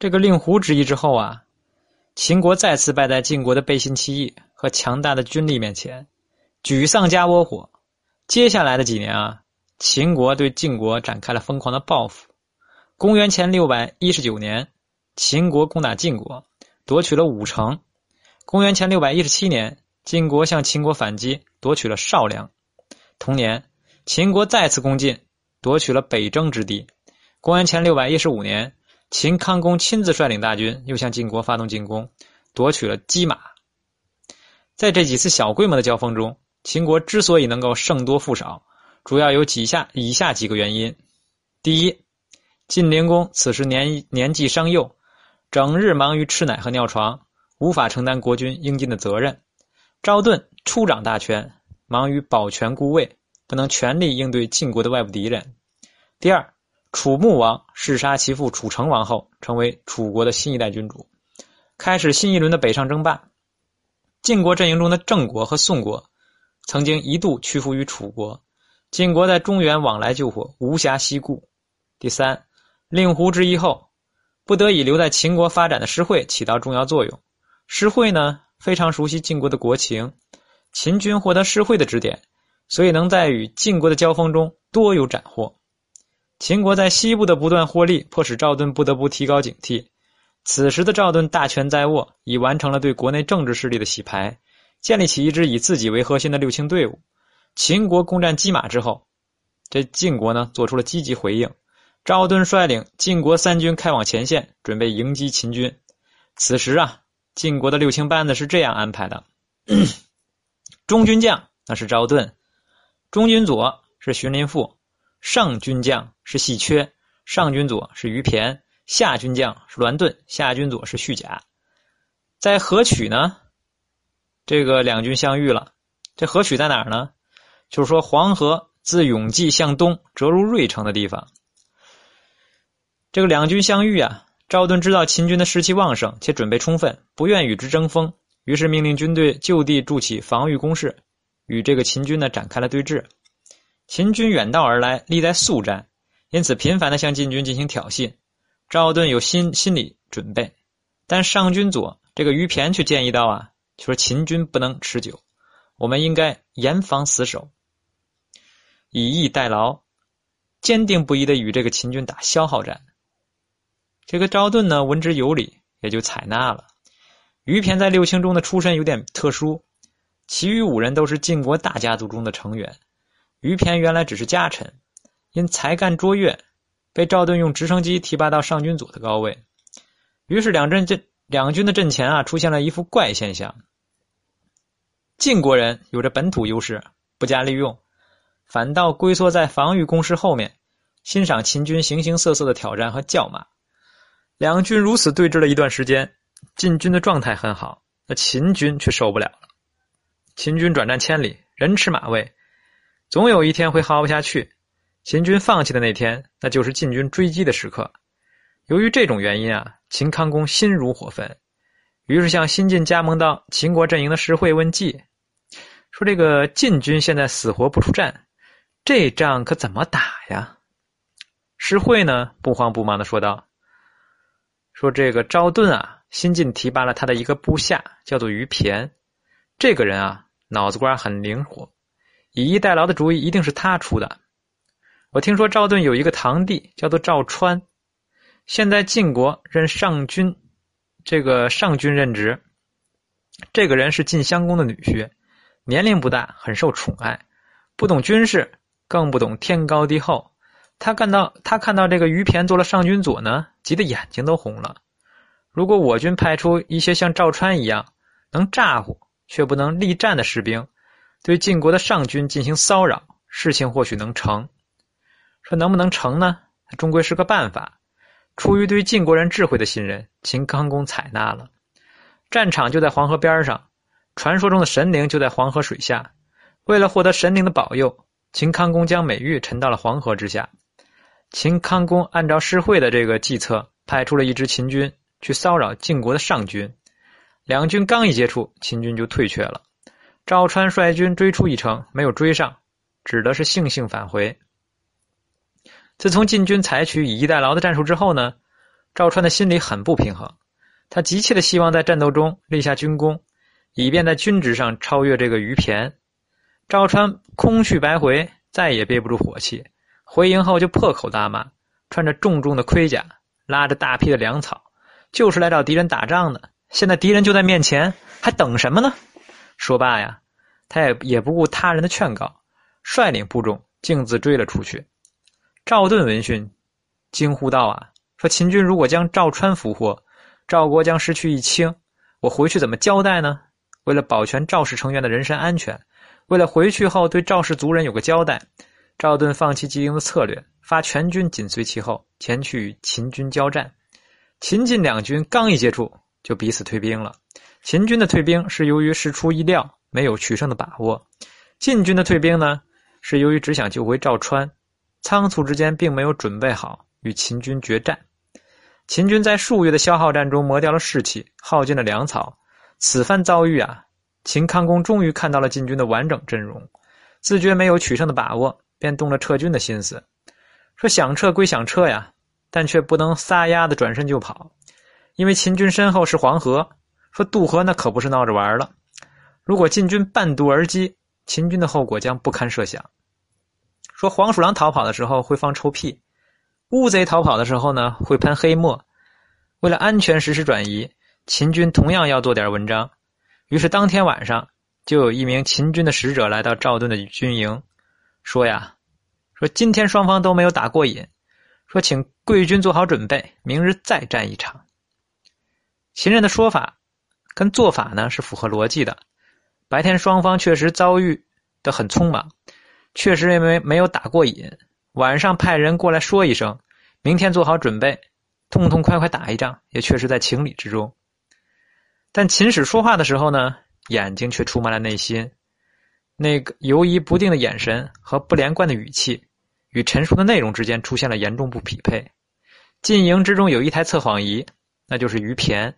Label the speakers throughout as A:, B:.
A: 这个令狐之役之后啊，秦国再次败在晋国的背信弃义和强大的军力面前，沮丧加窝火。接下来的几年啊，秦国对晋国展开了疯狂的报复。公元前六百一十九年，秦国攻打晋国，夺取了武城。公元前六百一十七年，晋国向秦国反击，夺取了少梁。同年，秦国再次攻晋，夺取了北征之地。公元前六百一十五年，秦康公亲自率领大军，又向晋国发动进攻，夺取了姬马。在这几次小规模的交锋中，秦国之所以能够胜多负少，主要有几下以下几个原因：第一，晋灵公此时年年纪尚幼，整日忙于吃奶和尿床，无法承担国君应尽的责任；赵盾初掌大权，忙于保全孤位，不能全力应对晋国的外部敌人。第二，楚穆王弑杀其父楚成王后，成为楚国的新一代君主，开始新一轮的北上争霸。晋国阵营中的郑国和宋国。曾经一度屈服于楚国，晋国在中原往来救火，无暇西顾。第三，令狐之役后，不得已留在秦国发展的施惠起到重要作用。施惠呢，非常熟悉晋国的国情，秦军获得施惠的指点，所以能在与晋国的交锋中多有斩获。秦国在西部的不断获利，迫使赵盾不得不提高警惕。此时的赵盾大权在握，已完成了对国内政治势力的洗牌。建立起一支以自己为核心的六卿队伍。秦国攻占箕马之后，这晋国呢做出了积极回应。赵盾率领晋国三军开往前线，准备迎击秦军。此时啊，晋国的六卿班子是这样安排的：中军将那是赵盾，中军左是荀林父，上军将是细缺，上军左是于骈，下军将是栾盾，下军左是虚贾。在河曲呢？这个两军相遇了，这河曲在哪儿呢？就是说黄河自永济向东折入芮城的地方。这个两军相遇啊，赵盾知道秦军的士气旺盛且准备充分，不愿与之争锋，于是命令军队就地筑起防御工事，与这个秦军呢展开了对峙。秦军远道而来，历在速战，因此频繁的向晋军进行挑衅。赵盾有心心理准备，但上军佐这个于骈却建议到啊。就说秦军不能持久，我们应该严防死守，以逸待劳，坚定不移的与这个秦军打消耗战。这个赵盾呢，闻之有理，也就采纳了。于骈在六卿中的出身有点特殊，其余五人都是晋国大家族中的成员，于骈原来只是家臣，因才干卓越，被赵盾用直升机提拔到上军左的高位。于是两阵阵两军的阵前啊，出现了一副怪现象。晋国人有着本土优势，不加利用，反倒龟缩在防御工事后面，欣赏秦军形形色色的挑战和叫骂。两军如此对峙了一段时间，晋军的状态很好，那秦军却受不了了。秦军转战千里，人吃马喂，总有一天会耗不下去。秦军放弃的那天，那就是晋军追击的时刻。由于这种原因啊，秦康公心如火焚，于是向新晋加盟到秦国阵营的石惠问计。说这个晋军现在死活不出战，这仗可怎么打呀？石惠呢不慌不忙的说道：“说这个赵盾啊，新晋提拔了他的一个部下，叫做于骈。这个人啊，脑子瓜很灵活，以逸待劳的主意一定是他出的。我听说赵盾有一个堂弟叫做赵川，现在晋国任上军，这个上军任职。这个人是晋襄公的女婿。”年龄不大，很受宠爱，不懂军事，更不懂天高地厚。他看到他看到这个于骈做了上军佐呢，急得眼睛都红了。如果我军派出一些像赵川一样能咋呼却不能力战的士兵，对晋国的上军进行骚扰，事情或许能成。说能不能成呢？终归是个办法。出于对晋国人智慧的信任，秦康公采纳了。战场就在黄河边上。传说中的神灵就在黄河水下，为了获得神灵的保佑，秦康公将美玉沉到了黄河之下。秦康公按照施惠的这个计策，派出了一支秦军去骚扰晋国的上军。两军刚一接触，秦军就退却了。赵川率军追出一城，没有追上，只得是悻悻返回。自从晋军采取以逸待劳的战术之后呢，赵川的心里很不平衡，他急切的希望在战斗中立下军功，以便在军职上超越这个于骈。赵川空去白回，再也憋不住火气，回营后就破口大骂，穿着重重的盔甲，拉着大批的粮草，就是来找敌人打仗的。现在敌人就在面前，还等什么呢？说罢呀，他也也不顾他人的劝告，率领部众径自追了出去。赵盾闻讯，惊呼道：“啊，说秦军如果将赵川俘获，赵国将失去一卿，我回去怎么交代呢？为了保全赵氏成员的人身安全。”为了回去后对赵氏族人有个交代，赵盾放弃经营的策略，发全军紧随其后前去与秦军交战。秦晋两军刚一接触，就彼此退兵了。秦军的退兵是由于事出意料，没有取胜的把握；晋军的退兵呢，是由于只想救回赵川，仓促之间并没有准备好与秦军决战。秦军在数月的消耗战中磨掉了士气，耗尽了粮草。此番遭遇啊！秦康公终于看到了晋军的完整阵容，自觉没有取胜的把握，便动了撤军的心思。说想撤归想撤呀，但却不能撒丫子转身就跑，因为秦军身后是黄河。说渡河那可不是闹着玩了，如果晋军半渡而击，秦军的后果将不堪设想。说黄鼠狼逃跑的时候会放臭屁，乌贼逃跑的时候呢会喷黑墨。为了安全实施转移，秦军同样要做点文章。于是当天晚上，就有一名秦军的使者来到赵盾的军营，说呀：“说今天双方都没有打过瘾，说请贵军做好准备，明日再战一场。”秦人的说法跟做法呢是符合逻辑的。白天双方确实遭遇的很匆忙，确实因为没有打过瘾。晚上派人过来说一声，明天做好准备，痛痛快快打一仗，也确实在情理之中。但秦使说话的时候呢，眼睛却充满了内心，那个犹疑不定的眼神和不连贯的语气，与陈述的内容之间出现了严重不匹配。晋营之中有一台测谎仪，那就是于骈。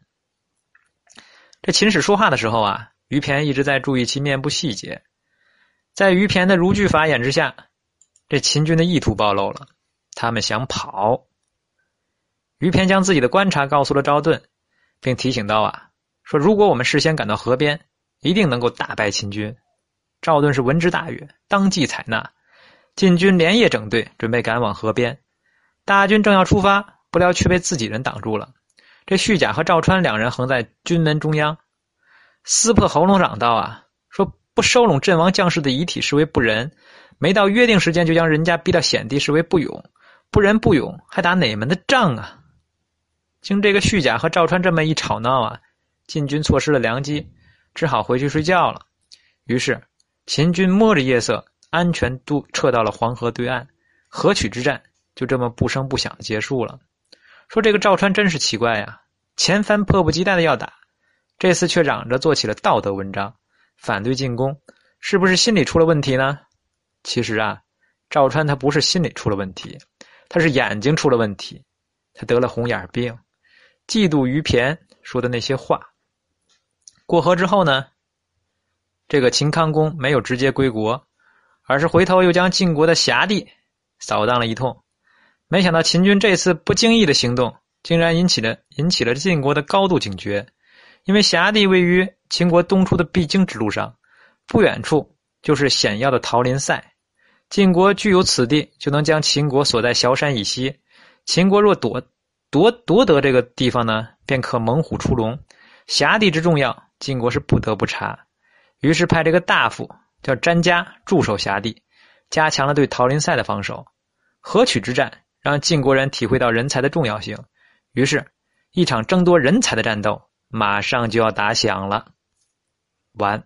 A: 这秦使说话的时候啊，于骈一直在注意其面部细节。在于骈的如炬法眼之下，这秦军的意图暴露了，他们想跑。于骈将自己的观察告诉了赵盾，并提醒道：“啊。”说：“如果我们事先赶到河边，一定能够大败秦军。”赵盾是闻之大悦，当即采纳。晋军连夜整队，准备赶往河边。大军正要出发，不料却被自己人挡住了。这虚假和赵川两人横在军门中央，撕破喉咙嚷道：“啊，说不收拢阵亡将士的遗体，视为不仁；没到约定时间就将人家逼到险地，视为不勇。不仁不勇，还打哪门的仗啊？”经这个虚假和赵川这么一吵闹啊！晋军错失了良机，只好回去睡觉了。于是，秦军摸着夜色，安全渡撤到了黄河对岸。河曲之战就这么不声不响的结束了。说这个赵川真是奇怪呀，前番迫不及待的要打，这次却嚷着做起了道德文章，反对进攻，是不是心里出了问题呢？其实啊，赵川他不是心里出了问题，他是眼睛出了问题，他得了红眼病，嫉妒于骈说的那些话。过河之后呢，这个秦康公没有直接归国，而是回头又将晋国的辖地扫荡了一通。没想到秦军这次不经意的行动，竟然引起了引起了晋国的高度警觉。因为辖地位于秦国东出的必经之路上，不远处就是险要的桃林塞。晋国具有此地，就能将秦国锁在崤山以西。秦国若夺夺夺得这个地方呢，便可猛虎出笼。辖地之重要。晋国是不得不查，于是派这个大夫叫詹家驻守辖地，加强了对桃林塞的防守。河曲之战让晋国人体会到人才的重要性，于是，一场争夺人才的战斗马上就要打响了。完。